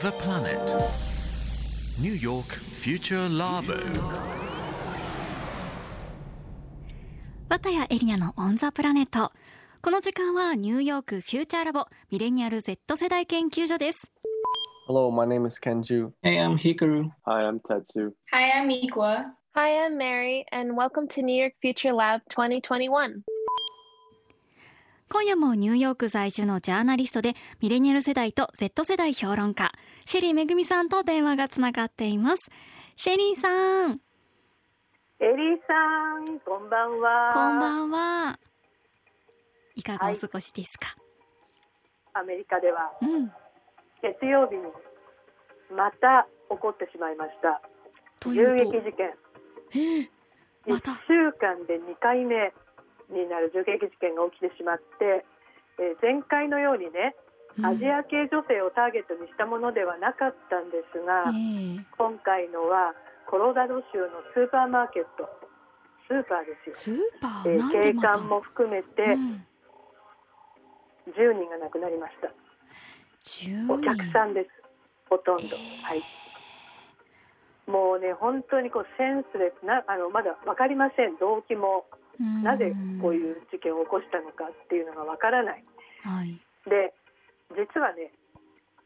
the planet. New York Future Labo. 綿谷エリアのオンザプラネット。この時間はニューヨークフューチャーラボミレニアル Z 世代研究所です。Hello, my name is Kenju. Hey, I'm Hikaru. Hi, I'm Tetsu. Hi, I'm Ikwa. Hi, I'm Mary, and welcome to New York Future Lab 2021. 今夜もニューヨーク在住のジャーナリストでミレニアル世代と Z 世代評論家シェリーめぐみさんと電話がつながっています。シェリーさん、エリーさん、こんばんは。こんばんは。いかがお過ごしですか？アメリカではうん。月曜日にまた起こってしまいました。銃撃事件。ええま1た。週間で2回目になる銃撃事件が起きてしまって、えー前回のようにね、アジア系女性をターゲットにしたものではなかったんですが、ええ今回のはコロラド州のスーパーマーケット、スーパーですよ。スーパー、えー。警官も含めてうん10人が亡くなりました。10お客さんです、ほとんど。えーはい。もうね、本当にこうセンスレスな、あのまだ分かりません、動機も、うんなぜこういう事件を起こしたのかっていうのが分からない。はい。で、実はね、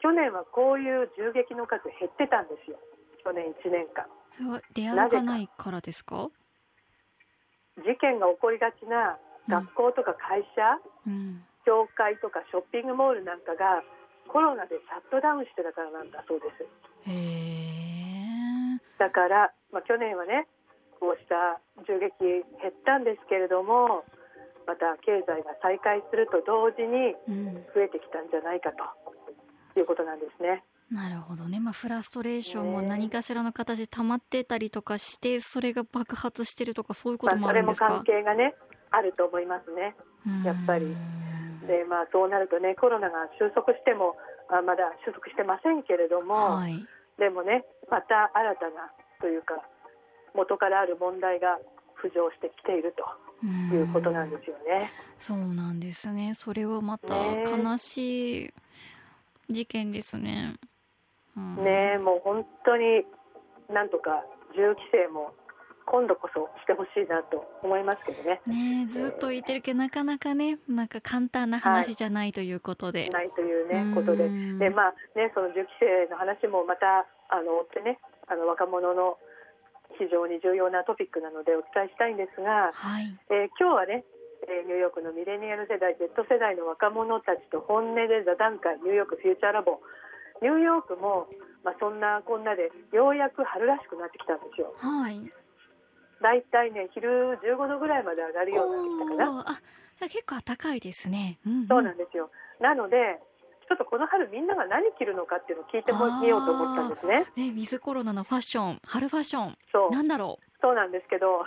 去年はこういう銃撃の数減ってたんですよ、去年1年間。それは出ないからですか？事件が起こりがちな学校とか会社、うん。教会とかショッピングモールなんかがコロナでシャットダウンしてたからなんだそうです。へえ。だから、まあ、去年はねこうした銃撃減ったんですけれどもまた経済が再開すると同時にうん。増えてきたんじゃないかということなんですね。なるほどね。まあフラストレーションもね何かしらの形で溜まってたりとかして、それが爆発してるとかそういうこまあ、ともあそれもるんですか？関係がねあると思いますね。やっぱりうんでまあそうなるとねコロナが収束してもあまだ収束してませんけれども、はい。でもねまた新たなというか元からある問題が浮上してきているということなんですよね。そうなんですね。それはまたね悲しい事件ですね。うんねえもう本当になんとか銃規制も今度こそしてほしいなと思いますけどね。ねえずっと言ってるけどなかなかねなんか簡単な話じゃないということで、ないといううんねことで、でまあねその銃規制の話もまたあの追ってねあの若者の非常に重要なトピックなのでお伝えしたいんですが、はい。えー今日はね、えーニューヨークのミレニアル世代 Z 世代の若者たちと本音で座談会ニューヨークフューチャーラボ。ニューヨークも、まあ、そんなこんなでようやく春らしくなってきたんですよ。はい。だいたいね昼15度ぐらいまで上がるようになってきたかな。あ結構暖かいですね、うんん。そうなんですよ。なのでちょっとこの春みんなが何着るのかっていうのを聞いてみようと思ったんですね。ねウィズコロナのファッション春ファッション。そう。なんだろそうなんですけど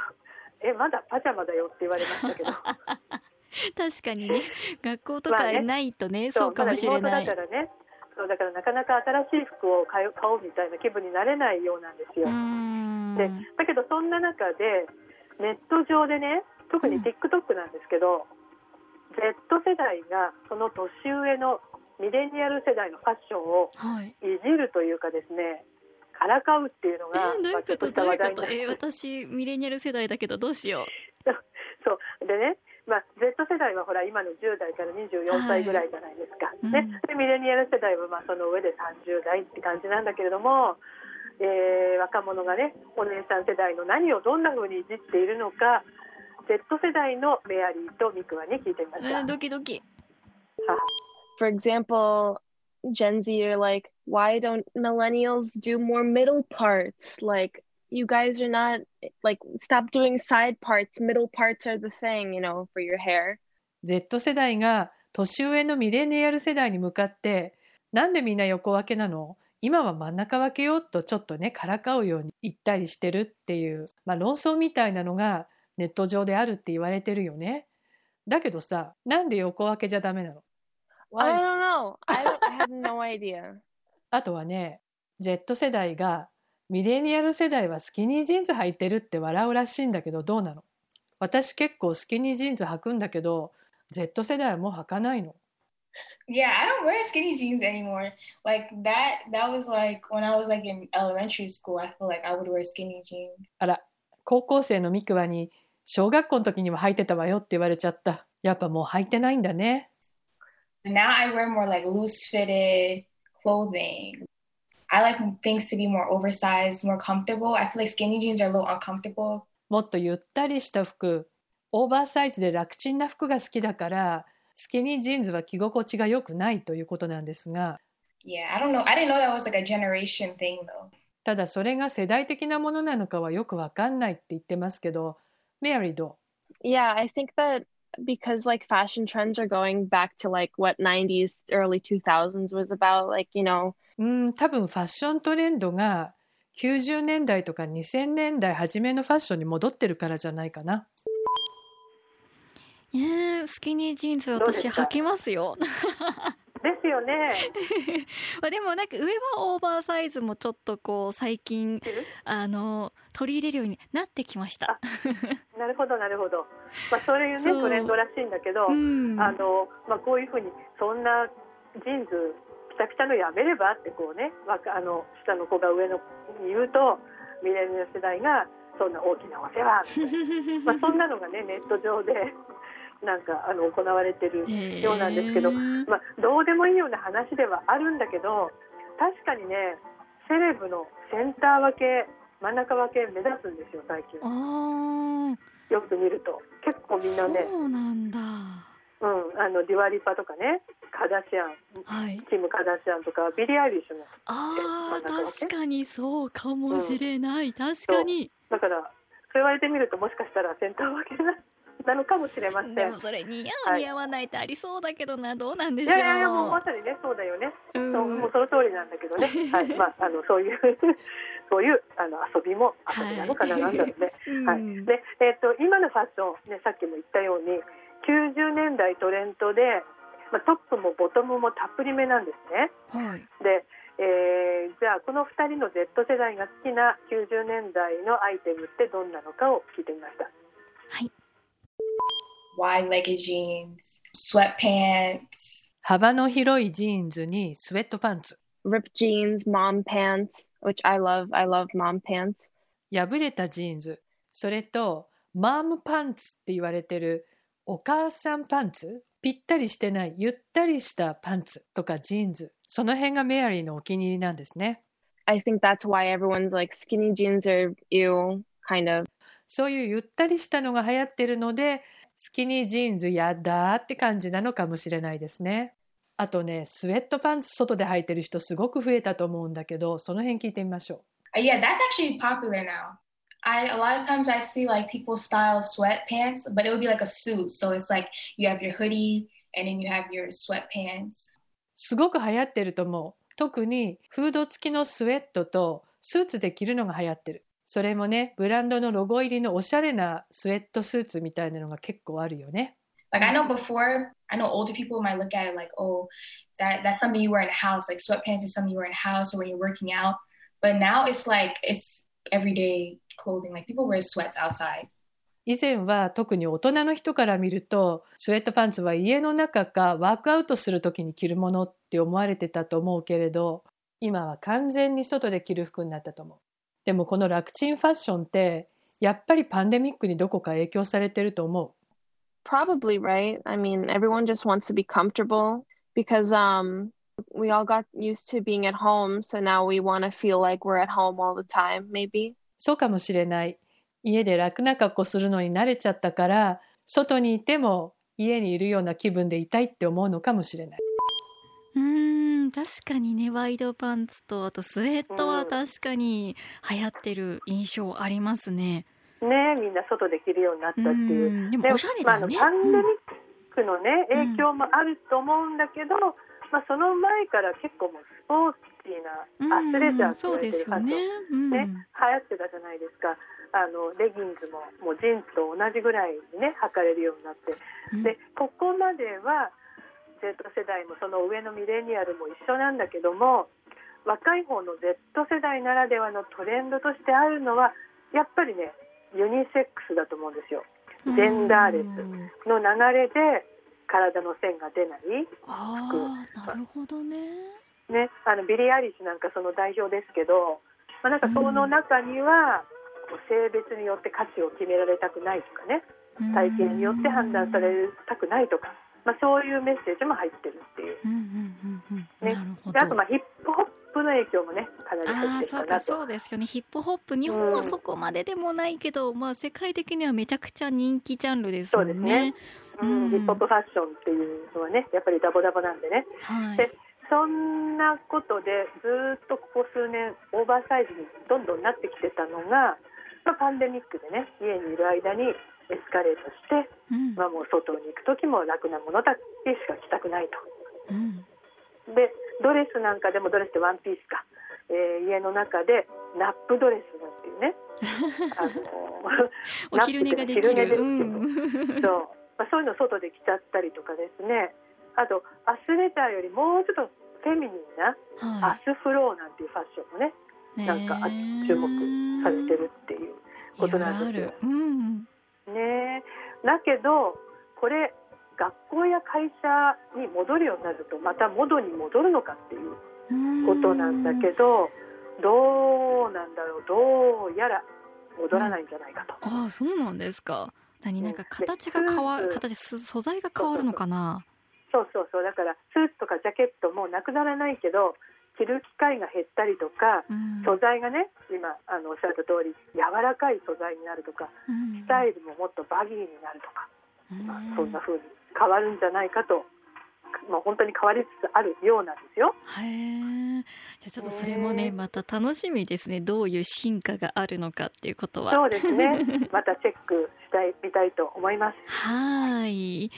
えまだパジャマだよって言われましたけど。う 確かにね。学校とかまあね。ないとね,、そうかもしれまない。だリモートだからね。そうだからなかなか新しい服を買おうみたいな気分になれないようなんですよ。でだけどそんな中でネット上でね特にうん。TikTok なんですけど、Z 世代がその年上のミレニアル世代のファッションをはい。いじるというかですねからかうっていうのえが、ー、どういうことどういうこと？えー私ミレニアル世代だけどどうしよう。そう。でね、まあ、Z 世代はほら今の10代から24歳ぐらいじゃないですか、うん。ね、でミレニアル世代はまあその上で30代って感じなんだけれども、えー若者がねお姉さん世代の何をどんな風にいじっているのか Z 世代のメアリーとミクワに聞いてみました。えードキドキ For example, Gen Z are like, why don't millennials do more middle parts? Like, you guys are not, like, stop doing side parts. Middle parts are the thing, you know, for your hair. Z 世代が年上のミレニアル世代に向かってなんでみんな横分けなの今は真ん中分けようとちょっとねからかうように言ったりしてるっていう、まあ、論争みたいなのがネット上であるって言われてるよね。だけどさなんで横分けじゃダメなの I don't know. I, don't, I have no idea. あとはね Z 世代がミレニアル世代はスキニージーンズ履いてるって笑うらしいんだけどどうなの私結構スキニージーンズ履くんだけど Z 世代はもう履かないの。Yeah, I don't wear skinny jeans anymore. Like that that was like when I was like in elementary school, I feel like I would wear skinny jeans. あら、高校生のミクワに小学校の時には履いてたわよって言われちゃった。やっぱもう履いてないんだね。Now I wear more like loose fitted clothing. I like things to be more oversized, more comfortable. I feel like skinny jeans are a little uncomfortable. もっとゆったりした服、オーバーサイズで楽ちんな服が好きだから、スキニージーンズは着心地が良くないということなんですが、Yeah, I don't know. I didn't know that was like a generation thing though. ただそれが世代的なものなのかはよくわかんないって言ってますけど、メアリーど Yeah, I think that because like fashion trends are going back to like what 90s, early 2000s was about, like, you know, ううん、多分ファッショントレンドが90年代とか2000年代初めのファッションに戻ってるからじゃないかな。えー、スキニージーンズ私履きますよですよね。まあでもなんか上はオーバーサイズもちょっとこう最近あの取り入れるようになってきましたなるほどなるほど。まあそういうねトレンドらしいんだけど、うんあのまあこういうふうにそんなジーンズピタピタのやめればってこうね、あの下の子が上の子に言うとミレニアル世代がそんな大きなお世話みたいな。まあそんなのがねネット上でなんかあの行われてるようなんですけど、まあ、どうでもいいような話ではあるんだけど確かにねセレブのセンター分け真ん中分け目立つんですよ最近。あよく見ると。結構あみんなねそうなんだ。うん、あのデュア・リパとかねカダシアンはい。キム・カダシアンとかビリー・アイリッシュもあ確かにそうかもしれない、確かに。だからそう言われてみるともしかしたらセンター分けななのかもしれません。でもそれ似合う、はい。似合わないってありそうだけどなどうなんでいしょう。やいやいやもうまさにねそうだよね、うん。そうもうその通りなんだけどね、はい。まあ、あのそういうそういうあの遊びも遊びなのかな、はいなんだろうね。うん。はい、で、えっと今のファッション、ね、さっきも言ったように90年代トレンドで、まあ、トップもボトムもたっぷりめなんですね。はい。で、えーじゃあこの2人の Z 世代が好きな90年代のアイテムってどんなのかを聞いてみました。はい Wide legged jeans, sweatpants. 幅の広いジーンズにスウェットパンツ。ripped jeans, mom pants, which I love. I love mom pants. 破れたジーンズ。それと、 mom pants って言われてるお母さんパンツぴったりしてないゆったりしたパンツとかジーンズ。その辺がメアリーのお気に入りなんですね。I think that's why everyone's like skinny jeans are ew, kind of. そういうゆったりしたのが流行ってるので、スキニージーンズやだーって感じなのかもしれないですね。あとね、スウェットパンツ外で履いてる人すごく増えたと思うんだけど、その辺聞いてみましょ Uh, yeah, that's actually popular now. I a lot of times I see like people style sweatpants, but it would be like a suit. So it's like you have your hoodie and then you have your sweatpants. う。すごく流行ってると思う。特にフード付きのスウェットとスーツで着るのが流行ってる。それもね、ブランドのロゴ入りのおしゃれなスウェットスーツみたいなのが結構あるよね。Like I know before, I know older people might look at it like, oh, that that's something you wear in the house. Like sweatpants is something you wear in the house or when you're working out. But now it's like it's everyday clothing. Like people wear sweats outside. 以前は特に大人の人から見るとスウェットパンツは家の中かワークアウトする時に着るものって思われてたと思うけれど今は完全に外で着る服になったと思うでもこの楽ちんファッションってやっぱりパンデミックにどこか影響されてると思う Probably, right? I mean, everyone just wants to be comfortable because um we all got used to being at home, so now we want to feel like we're at home all the time, maybe. そうかもしれない家で楽な格好するのに慣れちゃったから外にいても家にいるような気分でいたいって思うのかもしれない確かにねワイドパンツとあとスウェットは確かに流行ってる印象ありますね。ねみんな外で着るようになったっていう。でうんでもおしゃれだよね。まあ、パンデミックのね、影響もあると思うんだけど、まあ、その前から結構もうスポーティーなアスレジャーって言われてるファッション、うん。ね流行ってたじゃないですか。あのレギンズももうジーンズと同じぐらいにね履かれるようになって。うん。でここまでは Z 世代もその上のミレニアルも一緒なんだけども若い方の Z 世代ならではのトレンドとしてあるのはやっぱりねユニセックスだと思うんですよ。ジェンダーレスの流れで体の線が出ない、ああなるほどね。ね、あのビリー・アリスなんかその代表ですけど、まあ、なんかその中には、こう性別によって価値を決められたくないとかね体型によって判断されたくないとか、まあ、そういうメッセージも入ってるっていう。うんうんうんうんね。なるほど。であとまあヒップホップの影響もねかなりあ入っあてるかなとそうかそうですよね。ヒップホップ日本はそこまででもないけど、まあ世界的にはめちゃくちゃ人気ジャンルですよね。そうですね。うん。うん。ヒップホップファッションっていうのはねやっぱりダボダボなんでね。はい。でそんなことでずっとここ数年オーバーサイズにどんどんなってきてたのが、まあ、パンデミックでね家にいる間にエスカレートして、うん。まあ、もう外に行く時も楽なものたちしか着たくないと。うん。でドレスなんかでもドレスってワンピースか、えー家の中でナップドレスなんていうね。あのお昼寝ができる。ですん。そう、まあ、そういうの外で着ちゃったりとかですね。あとアスレーターよりもうちょっとフェミニンなはアスフローなんていうファッションもねいなんかあ注目されてるっていうことなんですよ。うんね。だけどこれ学校や会社に戻るようになるとまたモドに戻るのかっていううん。ことなんだけどどうなんだろう。どうやら戻らないんじゃないかと。ああそうなんですか。何なんかうん。形が変わで形す素材が変わるのかな。そうそうそう。だからスーツとかジャケットもなくならないけど着る機会が減ったりとかうん。素材がね今あのおっしゃった通り柔らかい素材になるとかうん。スタイルももっとバギーになるとか、うん。まあ、そんな風に変わるんじゃないかと、まあ、本当に変わりつつあるようなんですよ。へえじゃあちょっとそれもねねまた楽しみですね。どういう進化があるのかっていうことは。そうですね。またチェックしたいみたいと思います。はい。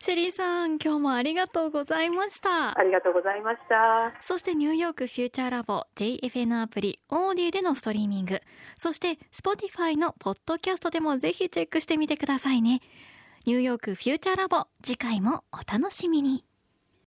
シェリーさん今日もありがとうございました。ありがとうございました。そしてニューヨークフューチャーラボ JFN アプリオーディでのストリーミング。そして Spotify のポッドキャストでもぜひチェックしてみてくださいね。ニューヨークフューチャーラボ次回もお楽しみに